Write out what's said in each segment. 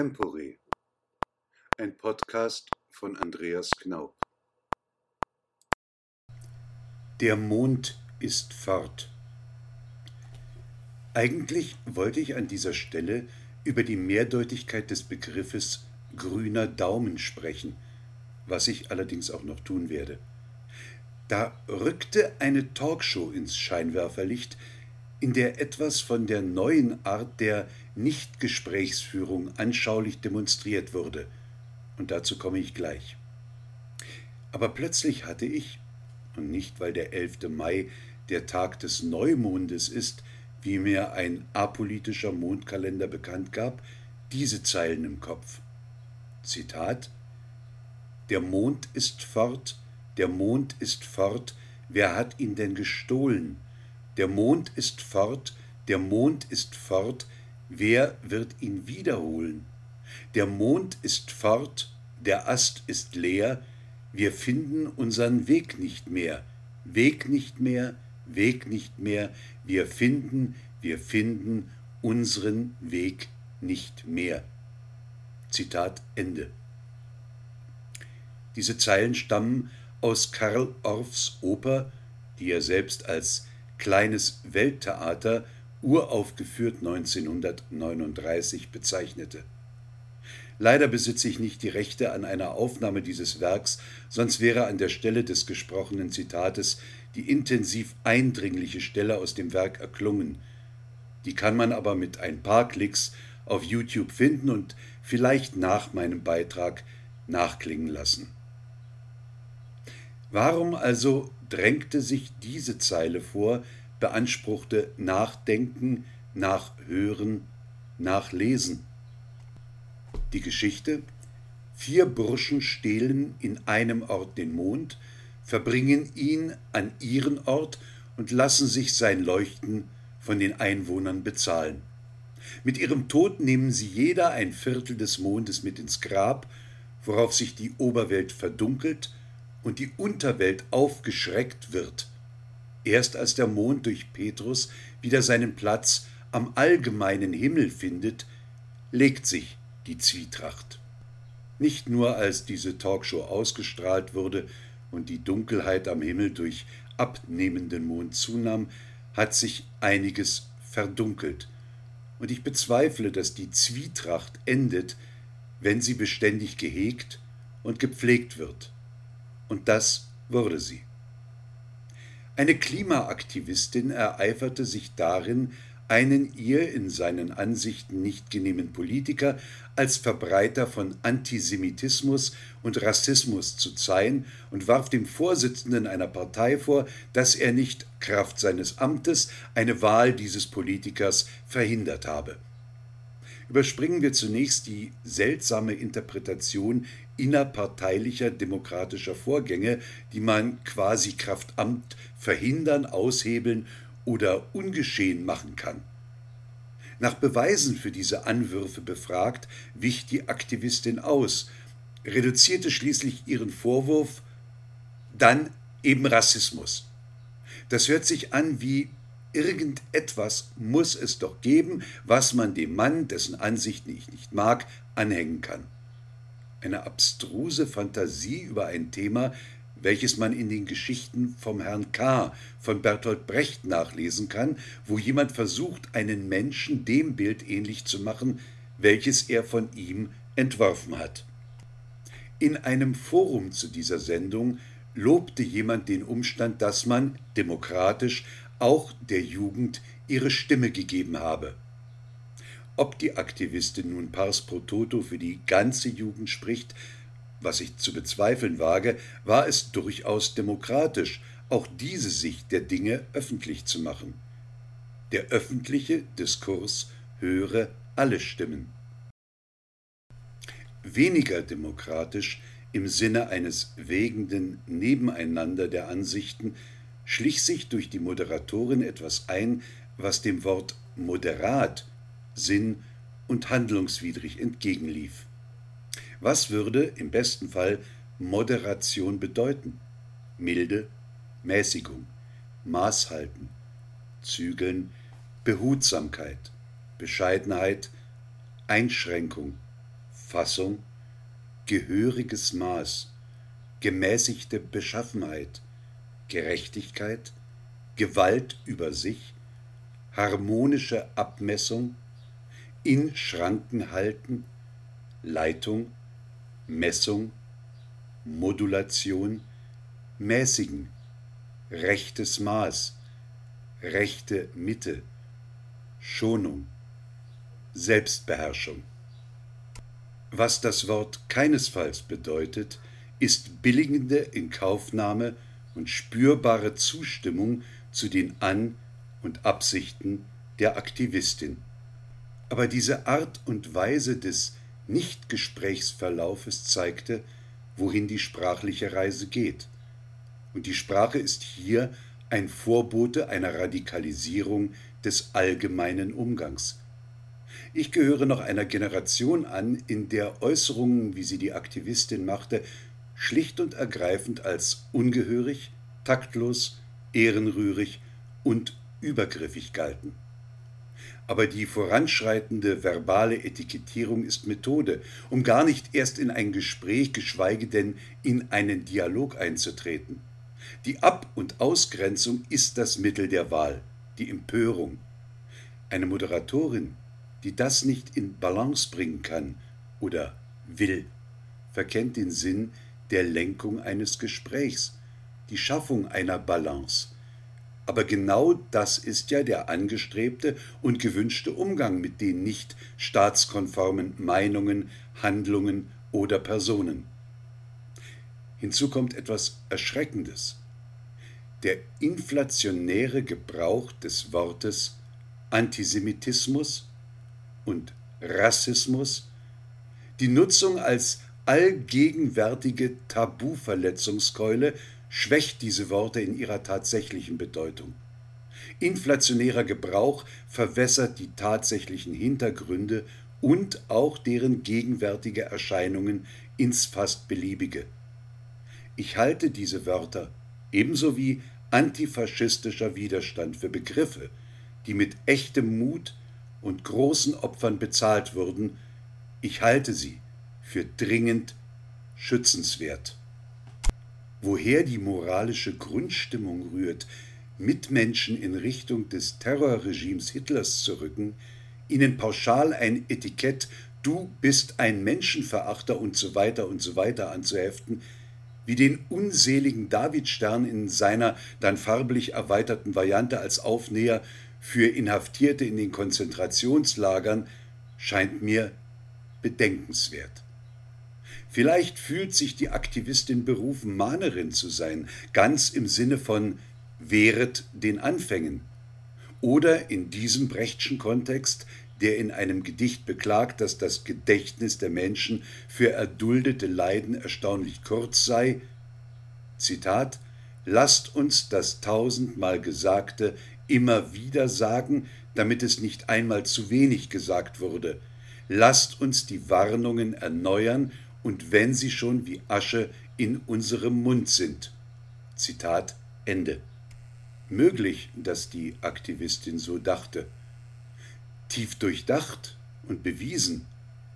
Extempore, ein Podcast von Andreas Knaub. Der Mond ist fort. Eigentlich wollte ich an dieser Stelle über die Mehrdeutigkeit des Begriffes grüner Daumen sprechen, was ich allerdings auch noch tun werde. Da rückte eine Talkshow ins Scheinwerferlicht, in der etwas von der neuen Art der Nichtgesprächsführung anschaulich demonstriert wurde. Und dazu komme ich gleich. Aber plötzlich hatte ich, und nicht weil der 11. Mai der Tag des Neumondes ist, wie mir ein apolitischer Mondkalender bekannt gab, diese Zeilen im Kopf. Zitat Der Mond ist fort, der Mond ist fort, wer hat ihn denn gestohlen? Der Mond ist fort, der Mond ist fort, wer wird ihn wiederholen? Der Mond ist fort, der Ast ist leer, wir finden unseren Weg nicht mehr, Weg nicht mehr, Weg nicht mehr, wir finden, wir finden unseren Weg nicht mehr. Zitat Ende. Diese Zeilen stammen aus Karl Orffs Oper, die er selbst als kleines Welttheater uraufgeführt 1939 bezeichnete. Leider besitze ich nicht die Rechte an einer Aufnahme dieses Werks, sonst wäre an der Stelle des gesprochenen Zitates die intensiv eindringliche Stelle aus dem Werk erklungen. Die kann man aber mit ein paar Klicks auf YouTube finden und vielleicht nach meinem Beitrag nachklingen lassen. Warum also drängte sich diese Zeile vor, beanspruchte Nachdenken, Nachhören, Nachlesen? Die Geschichte Vier Burschen stehlen in einem Ort den Mond, verbringen ihn an ihren Ort und lassen sich sein Leuchten von den Einwohnern bezahlen. Mit ihrem Tod nehmen sie jeder ein Viertel des Mondes mit ins Grab, worauf sich die Oberwelt verdunkelt und die Unterwelt aufgeschreckt wird, erst als der Mond durch Petrus wieder seinen Platz am allgemeinen Himmel findet, legt sich die Zwietracht. Nicht nur als diese Talkshow ausgestrahlt wurde und die Dunkelheit am Himmel durch abnehmenden Mond zunahm, hat sich einiges verdunkelt, und ich bezweifle, dass die Zwietracht endet, wenn sie beständig gehegt und gepflegt wird. Und das wurde sie. Eine Klimaaktivistin ereiferte sich darin, einen ihr in seinen Ansichten nicht genehmen Politiker als Verbreiter von Antisemitismus und Rassismus zu zeigen und warf dem Vorsitzenden einer Partei vor, dass er nicht Kraft seines Amtes eine Wahl dieses Politikers verhindert habe. Überspringen wir zunächst die seltsame Interpretation innerparteilicher demokratischer Vorgänge, die man quasi Kraft Amt verhindern, aushebeln oder ungeschehen machen kann. Nach Beweisen für diese Anwürfe befragt, wich die Aktivistin aus, reduzierte schließlich ihren Vorwurf dann eben Rassismus. Das hört sich an wie irgendetwas muss es doch geben, was man dem Mann, dessen Ansichten ich nicht mag, anhängen kann. Eine abstruse Fantasie über ein Thema, welches man in den Geschichten vom Herrn K. von Bertolt Brecht nachlesen kann, wo jemand versucht, einen Menschen dem Bild ähnlich zu machen, welches er von ihm entworfen hat. In einem Forum zu dieser Sendung lobte jemand den Umstand, dass man demokratisch auch der Jugend ihre Stimme gegeben habe. Ob die Aktivistin nun pars pro toto für die ganze Jugend spricht, was ich zu bezweifeln wage, war es durchaus demokratisch, auch diese Sicht der Dinge öffentlich zu machen. Der öffentliche Diskurs höre alle Stimmen. Weniger demokratisch im Sinne eines wägenden Nebeneinander der Ansichten schlich sich durch die Moderatorin etwas ein, was dem Wort moderat sinn- und handlungswidrig entgegenlief. Was würde im besten Fall Moderation bedeuten? Milde, Mäßigung, Maß halten, Zügeln, Behutsamkeit, Bescheidenheit, Einschränkung, Fassung, gehöriges Maß, gemäßigte Beschaffenheit, Gerechtigkeit, Gewalt über sich, harmonische Abmessung, in Schranken halten, Leitung, Messung, Modulation, mäßigen, rechtes Maß, rechte Mitte, Schonung, Selbstbeherrschung. Was das Wort keinesfalls bedeutet, ist billigende Inkaufnahme und spürbare Zustimmung zu den An- und Absichten der Aktivistin. Aber diese Art und Weise des Nichtgesprächsverlaufes zeigte, wohin die sprachliche Reise geht. Und die Sprache ist hier ein Vorbote einer Radikalisierung des allgemeinen Umgangs. Ich gehöre noch einer Generation an, in der Äußerungen, wie sie die Aktivistin machte, schlicht und ergreifend als ungehörig, taktlos, ehrenrührig und übergriffig galten. Aber die voranschreitende verbale Etikettierung ist Methode, um gar nicht erst in ein Gespräch, geschweige denn in einen Dialog einzutreten. Die Ab- und Ausgrenzung ist das Mittel der Wahl, die Empörung. Eine Moderatorin, die das nicht in Balance bringen kann oder will, verkennt den Sinn der Lenkung eines Gesprächs, die Schaffung einer Balance. Aber genau das ist ja der angestrebte und gewünschte Umgang mit den nicht staatskonformen Meinungen, Handlungen oder Personen. Hinzu kommt etwas Erschreckendes. Der inflationäre Gebrauch des Wortes Antisemitismus und Rassismus, die Nutzung als allgegenwärtige Tabuverletzungskeule schwächt diese Worte in ihrer tatsächlichen Bedeutung. Inflationärer Gebrauch verwässert die tatsächlichen Hintergründe und auch deren gegenwärtige Erscheinungen ins fast beliebige. Ich halte diese Wörter ebenso wie antifaschistischer Widerstand für Begriffe, die mit echtem Mut und großen Opfern bezahlt wurden, ich halte sie für dringend schützenswert. Woher die moralische Grundstimmung rührt, Mitmenschen in Richtung des Terrorregimes Hitlers zu rücken, ihnen pauschal ein Etikett Du bist ein Menschenverachter und so weiter und so weiter anzuheften, wie den unseligen Davidstern in seiner dann farblich erweiterten Variante als Aufnäher für Inhaftierte in den Konzentrationslagern, scheint mir bedenkenswert. Vielleicht fühlt sich die Aktivistin berufen, Mahnerin zu sein, ganz im Sinne von wehret den Anfängen. Oder in diesem Brechtschen Kontext, der in einem Gedicht beklagt, dass das Gedächtnis der Menschen für erduldete Leiden erstaunlich kurz sei, Zitat, Lasst uns das tausendmal Gesagte immer wieder sagen, damit es nicht einmal zu wenig gesagt wurde. Lasst uns die Warnungen erneuern und wenn sie schon wie Asche in unserem Mund sind. Zitat Ende. Möglich, dass die Aktivistin so dachte. Tief durchdacht und bewiesen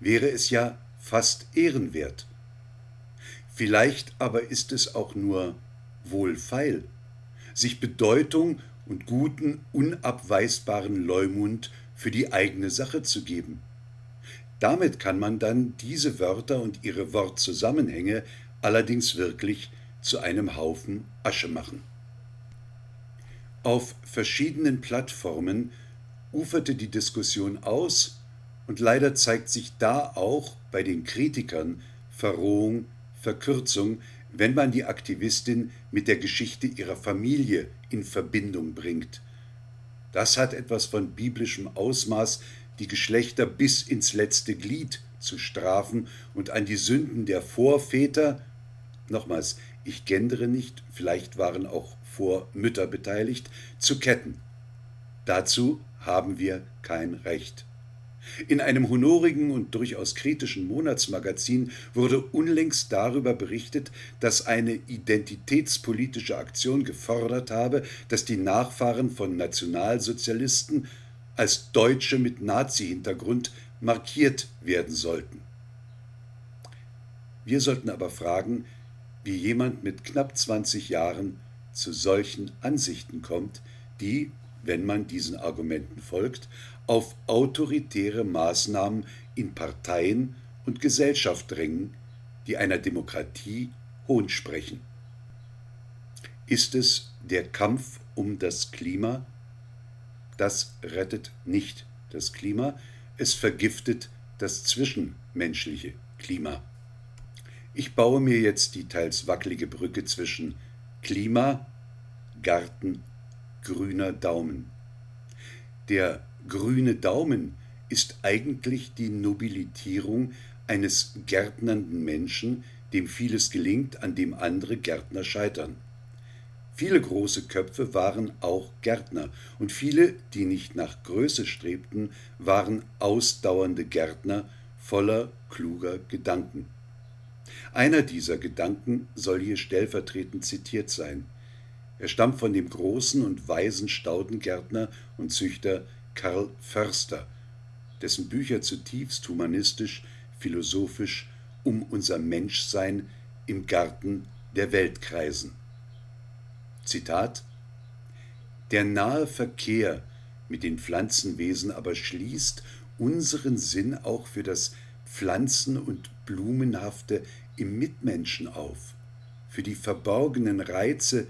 wäre es ja fast ehrenwert. Vielleicht aber ist es auch nur wohlfeil, sich Bedeutung und guten, unabweisbaren Leumund für die eigene Sache zu geben. Damit kann man dann diese Wörter und ihre Wortzusammenhänge allerdings wirklich zu einem Haufen Asche machen. Auf verschiedenen Plattformen uferte die Diskussion aus und leider zeigt sich da auch bei den Kritikern Verrohung, Verkürzung, wenn man die Aktivistin mit der Geschichte ihrer Familie in Verbindung bringt. Das hat etwas von biblischem Ausmaß, die Geschlechter bis ins letzte Glied zu strafen und an die Sünden der Vorväter, nochmals, ich gendere nicht, vielleicht waren auch Vormütter beteiligt, zu ketten. Dazu haben wir kein Recht. In einem honorigen und durchaus kritischen Monatsmagazin wurde unlängst darüber berichtet, dass eine identitätspolitische Aktion gefordert habe, dass die Nachfahren von Nationalsozialisten als Deutsche mit Nazi-Hintergrund markiert werden sollten. Wir sollten aber fragen, wie jemand mit knapp 20 Jahren zu solchen Ansichten kommt, die, wenn man diesen Argumenten folgt, auf autoritäre Maßnahmen in Parteien und Gesellschaft drängen, die einer Demokratie Hohn sprechen. Ist es der Kampf um das Klima? Das rettet nicht das Klima, es vergiftet das zwischenmenschliche Klima. Ich baue mir jetzt die teils wackelige Brücke zwischen Klima, Garten, grüner Daumen. Der grüne Daumen ist eigentlich die Nobilitierung eines gärtnernden Menschen, dem vieles gelingt, an dem andere Gärtner scheitern. Viele große Köpfe waren auch Gärtner, und viele, die nicht nach Größe strebten, waren ausdauernde Gärtner voller kluger Gedanken. Einer dieser Gedanken soll hier stellvertretend zitiert sein. Er stammt von dem großen und weisen Staudengärtner und Züchter Karl Förster, dessen Bücher zutiefst humanistisch, philosophisch um unser Menschsein im Garten der Welt kreisen. Zitat Der nahe Verkehr mit den Pflanzenwesen aber schließt unseren Sinn auch für das Pflanzen- und Blumenhafte im Mitmenschen auf, für die verborgenen Reize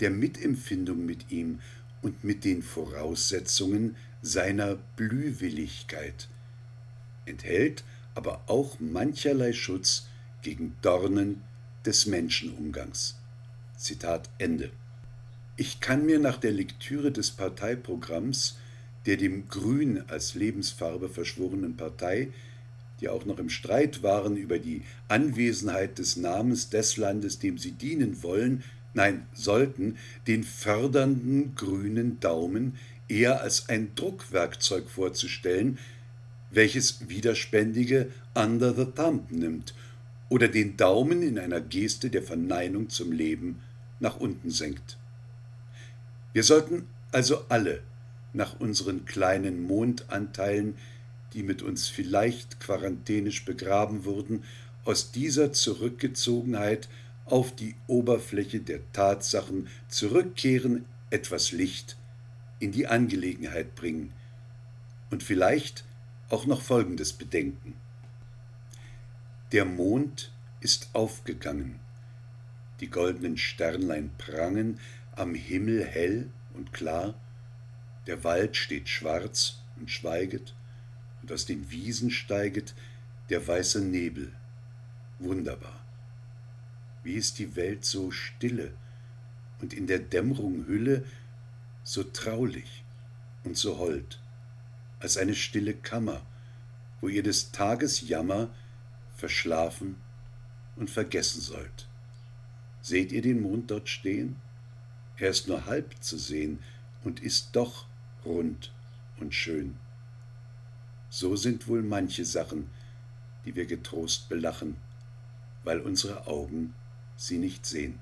der Mitempfindung mit ihm und mit den Voraussetzungen seiner Blühwilligkeit, enthält aber auch mancherlei Schutz gegen Dornen des Menschenumgangs. Zitat Ende. Ich kann mir nach der Lektüre des Parteiprogramms der dem Grün als Lebensfarbe verschworenen Partei, die auch noch im Streit waren über die Anwesenheit des Namens des Landes, dem sie dienen wollen, nein, sollten, den fördernden grünen Daumen eher als ein Druckwerkzeug vorzustellen, welches Widerspändige under the thumb nimmt oder den Daumen in einer Geste der Verneinung zum Leben nach unten senkt. Wir sollten also alle nach unseren kleinen Mondanteilen, die mit uns vielleicht quarantänisch begraben wurden, aus dieser Zurückgezogenheit auf die Oberfläche der Tatsachen zurückkehren, etwas Licht in die Angelegenheit bringen und vielleicht auch noch Folgendes bedenken. Der Mond ist aufgegangen, die goldenen Sternlein prangen am Himmel hell und klar, der Wald steht schwarz und schweiget, und aus den Wiesen steiget der weiße Nebel. Wunderbar. Wie ist die Welt so stille und in der Dämmerung Hülle so traulich und so hold, als eine stille Kammer, wo ihr des Tages Jammer verschlafen und vergessen sollt. Seht ihr den Mond dort stehen? Er ist nur halb zu sehen und ist doch rund und schön. So sind wohl manche Sachen, die wir getrost belachen, weil unsere Augen sie nicht sehen.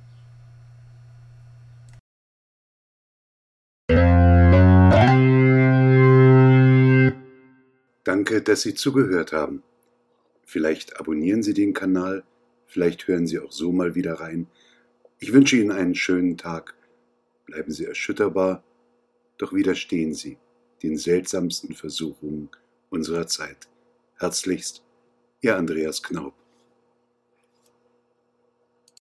Danke, dass Sie zugehört haben. Vielleicht abonnieren Sie den Kanal, vielleicht hören Sie auch so mal wieder rein. Ich wünsche Ihnen einen schönen Tag. Bleiben Sie erschütterbar doch widerstehen sie den seltsamsten Versuchungen unserer Zeit. Herzlichst, Ihr Andreas Knaub.